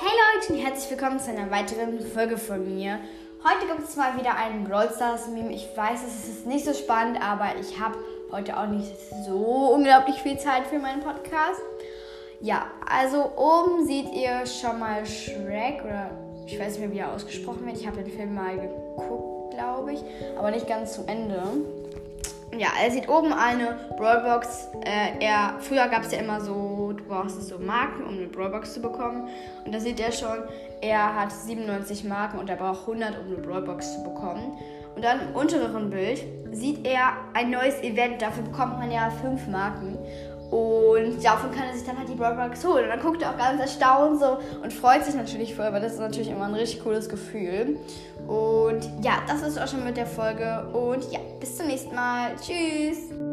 Leute und herzlich willkommen zu einer weiteren Folge von mir. Heute gibt es mal wieder einen Brawl Stars Meme. Ich weiß, es ist nicht so spannend, aber ich habe heute auch nicht so unglaublich viel Zeit für meinen Podcast. Ja, also oben seht ihr schon mal Shrek oder ich weiß nicht mehr, wie er ausgesprochen wird. Ich habe den Film mal geguckt, glaube ich, aber nicht ganz zum Ende. Ja, er sieht oben eine Brawlbox. Äh, er, früher gab es ja immer so, du brauchst so Marken, um eine Brawlbox zu bekommen. Und da sieht er schon, er hat 97 Marken und er braucht 100, um eine Brawlbox zu bekommen. Und dann im unteren Bild sieht er ein neues Event. Dafür bekommt man ja 5 Marken. Und davon kann er sich dann halt die Brawlbox holen. Und dann guckt er auch ganz erstaunt so und freut sich natürlich voll, weil das ist natürlich immer ein richtig cooles Gefühl. Und ja, das ist auch schon mit der Folge. Und ja, bis zum nächsten Mal. Tschüss.